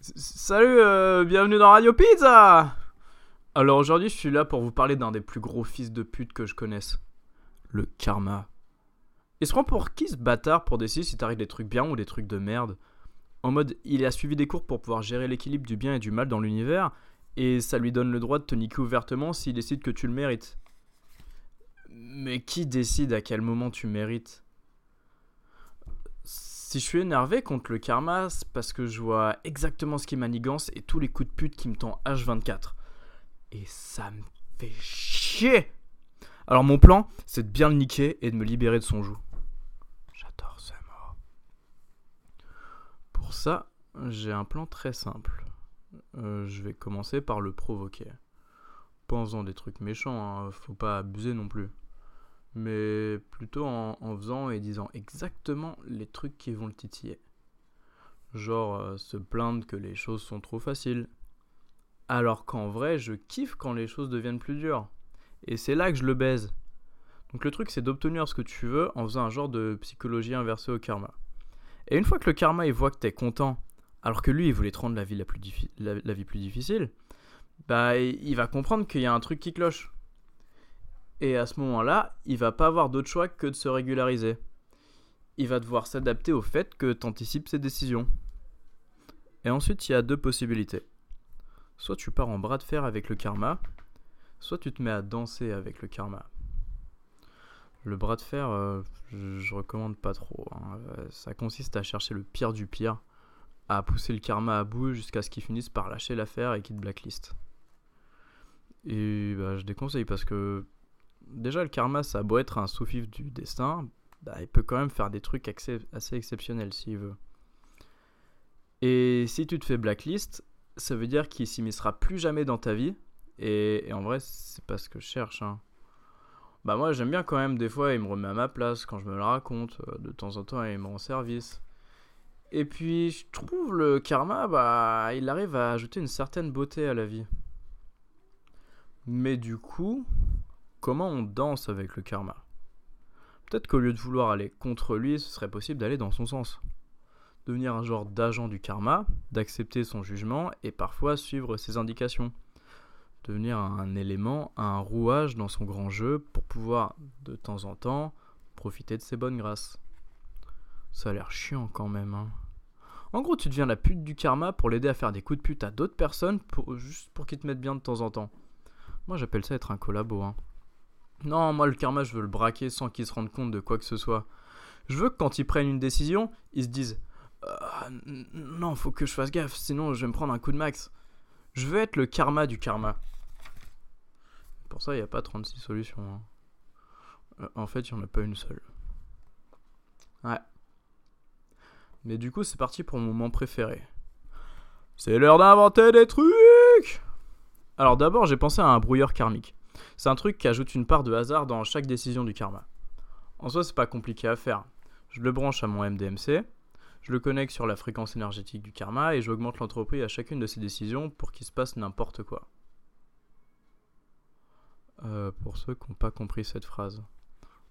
Salut, euh, bienvenue dans Radio Pizza Alors aujourd'hui je suis là pour vous parler d'un des plus gros fils de pute que je connaisse. Le karma. Il se prend pour qui ce bâtard pour décider si t'arrives des trucs bien ou des trucs de merde? En mode, il a suivi des cours pour pouvoir gérer l'équilibre du bien et du mal dans l'univers, et ça lui donne le droit de te niquer ouvertement s'il décide que tu le mérites. Mais qui décide à quel moment tu mérites? Si je suis énervé contre le karma, c'est parce que je vois exactement ce qui manigance et tous les coups de pute qui me tend H24. Et ça me fait chier Alors mon plan, c'est de bien le niquer et de me libérer de son joug. J'adore ce mot. Pour ça, j'ai un plan très simple. Euh, je vais commencer par le provoquer. Faisant des trucs méchants, hein, faut pas abuser non plus mais plutôt en, faisant et disant exactement les trucs qui vont le titiller. Genre euh, se plaindre que les choses sont trop faciles. Alors qu'en vrai, je kiffe quand les choses deviennent plus dures. Et c'est là que je le baise. Donc le truc, c'est d'obtenir ce que tu veux en faisant un genre de psychologie inversée au karma. Et une fois que le karma, il voit que t'es content, alors que lui, il voulait te rendre la vie, la plus, la vie plus difficile, bah il va comprendre qu'il y a un truc qui cloche. Et à ce moment-là, il va pas avoir d'autre choix que de se régulariser. Il va devoir s'adapter au fait que tu anticipes ses décisions. Et ensuite, il y a deux possibilités. Soit tu pars en bras de fer avec le karma, soit tu te mets à danser avec le karma. Le bras de fer, euh, je, recommande pas trop. Hein. Euh, ça consiste à chercher le pire du pire, à pousser le karma à bout jusqu'à ce qu'il finisse par lâcher l'affaire et qu'il te blacklist. Et bah, je déconseille parce que déjà, le karma, ça a beau être un sous-fif du destin, bah, il peut quand même faire des trucs assez, exceptionnels s'il veut. Et si tu te fais blacklist, ça veut dire qu'il s'immiscera plus jamais dans ta vie. Et, en vrai, c'est pas ce que je cherche. Hein. Bah moi j'aime bien quand même, des fois il me remet à ma place quand je me le raconte, euh, de temps en temps il me rend service. Et puis je trouve le karma, bah il arrive à ajouter une certaine beauté à la vie. Mais du coup, comment on danse avec le karma. Peut-être qu'au lieu de vouloir aller contre lui, ce serait possible d'aller dans son sens. Devenir un genre d'agent du karma, d'accepter son jugement et parfois suivre ses indications. Devenir un élément, un rouage dans son grand jeu pour pouvoir, de temps en temps, profiter de ses bonnes grâces. Ça a l'air chiant quand même, hein. En gros, tu deviens la pute du karma pour l'aider à faire des coups de pute à d'autres personnes juste pour qu'ils te mettent bien de temps en temps. Moi, j'appelle ça être un collabo, hein. Non, moi le karma, je veux le braquer sans qu'il se rende compte de quoi que ce soit. Je veux que quand ils prennent une décision, ils se disent euh, Non, faut que je fasse gaffe, sinon je vais me prendre un coup de max. Je veux être le karma du karma. Pour ça, il n'y a pas 36 solutions. Hein. Euh, en fait, il n'y en a pas une seule. Ouais. Mais du coup, c'est parti pour mon moment préféré. C'est l'heure d'inventer des trucs Alors d'abord, j'ai pensé à un brouilleur karmique. C'est un truc qui ajoute une part de hasard dans chaque décision du karma. En soi, c'est pas compliqué à faire. Je le branche à mon MDMC, je le connecte sur la fréquence énergétique du karma et j'augmente l'entreprise à chacune de ces décisions pour qu'il se passe n'importe quoi. Euh, pour ceux qui n'ont pas compris cette phrase.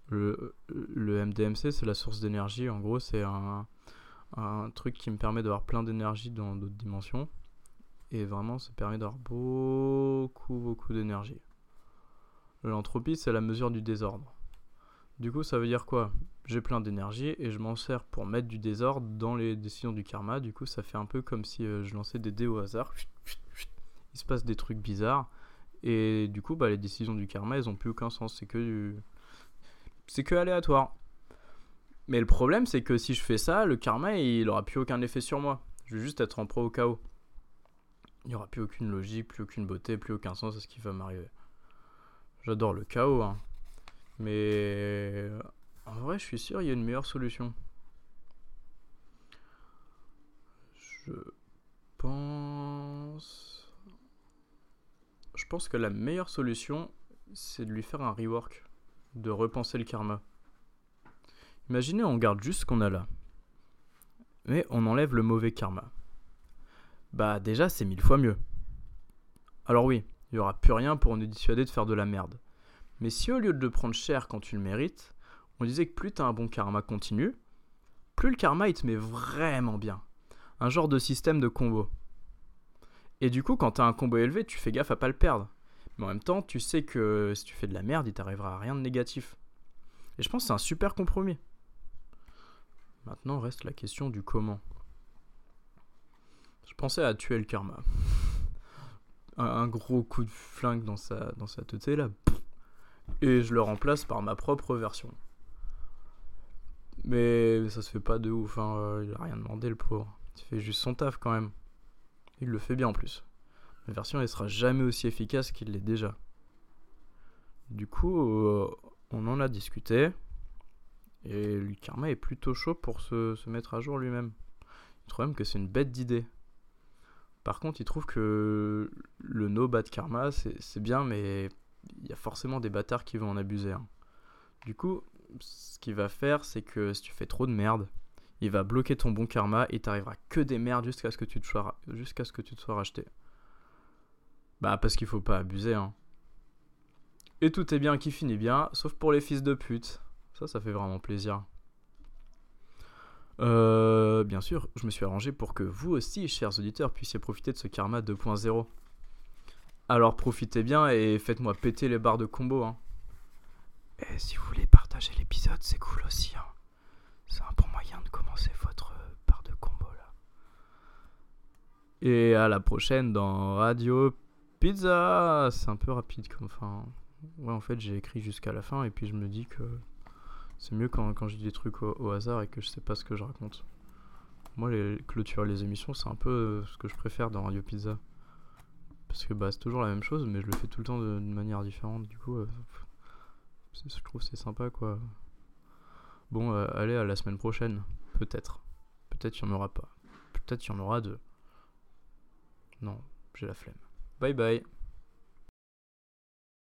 Le, MDMC, c'est la source d'énergie. En gros, c'est un, un, truc qui me permet d'avoir plein d'énergie dans d'autres dimensions. Et vraiment, ça permet d'avoir beaucoup, beaucoup d'énergie. L'entropie, c'est la mesure du désordre. Du coup, ça veut dire quoi? J'ai plein d'énergie et je m'en sers pour mettre du désordre dans les décisions du karma. Du coup, ça fait un peu comme si euh, je lançais des dés au hasard. Il se passe des trucs bizarres. Et du coup, bah, les décisions du karma, elles ont plus aucun sens. C'est que C'est que aléatoire. Mais le problème, c'est que si je fais ça, le karma, il aura plus aucun effet sur moi. Je vais juste être en pro au chaos. Il n'y aura plus aucune logique, plus aucune beauté, plus aucun sens à ce qui va m'arriver. J'adore le chaos, hein. mais en vrai, je suis sûr, il y a une meilleure solution. Je pense. Je pense que la meilleure solution, c'est de lui faire un rework, de repenser le karma. Imaginez, on garde juste ce qu'on a là, mais on enlève le mauvais karma. Bah, déjà, c'est mille fois mieux. Alors, oui, il n'y aura plus rien pour nous dissuader de faire de la merde. Mais si au lieu de le prendre cher quand tu le mérites, on disait que plus tu as un bon karma continu, plus le karma il te met vraiment bien. Un genre de système de combo. Et du coup, quand t'as un combo élevé, tu fais gaffe à pas le perdre. Mais en même temps, tu sais que si tu fais de la merde, il t'arrivera à rien de négatif. Et je pense que c'est un super compromis. Maintenant reste la question du comment. Je pensais à tuer le karma. Un, gros coup de flingue dans sa, dans sa tête là. Et je le remplace par ma propre version. Mais ça se fait pas de ouf, hein. Euh, il a rien demandé le pauvre. Il fait juste son taf quand même. Il le fait bien en plus. La version elle sera jamais aussi efficace qu'il l'est déjà. Du coup, euh, on en a discuté. Et karma est plutôt chaud pour se, se mettre à jour lui-même. Il trouve même que c'est une bête d'idée. Par contre, il trouve que le no bad karma, c'est bien, mais il y a forcément des bâtards qui vont en abuser. Hein. Du coup, ce qu'il va faire, c'est que si tu fais trop de merde, il va bloquer ton bon karma et t'arrivera que des merdes jusqu'à ce que tu te sois, ce que tu te sois racheté. Bah parce qu'il faut pas abuser hein. Et tout est bien qui finit bien, sauf pour les fils de pute. Ça, ça fait vraiment plaisir. Euh, bien sûr, je me suis arrangé pour que vous aussi, chers auditeurs, puissiez profiter de ce karma 2.0. Alors profitez bien et faites-moi péter les barres de combo. Hein. Et si vous voulez partager l'épisode, c'est cool aussi. Hein. C'est un bon moyen de commencer votre barre de combo là. Et à la prochaine dans Radio Pizza. C'est un peu rapide comme fin. Ouais, en fait, j'ai écrit jusqu'à la fin et puis je me dis que c'est mieux quand, quand je dis des trucs au, hasard et que je sais pas ce que je raconte. Moi, les clôturer les émissions, c'est un peu ce que je préfère dans Radio Pizza. Parce que bah, c'est toujours la même chose, mais je le fais tout le temps de, manière différente. Du coup, euh, je trouve c'est sympa quoi. Bon, euh, allez à la semaine prochaine. Peut-être. Peut-être il n'y en aura pas. Peut-être il y en aura deux. Non, j'ai la flemme. Bye bye.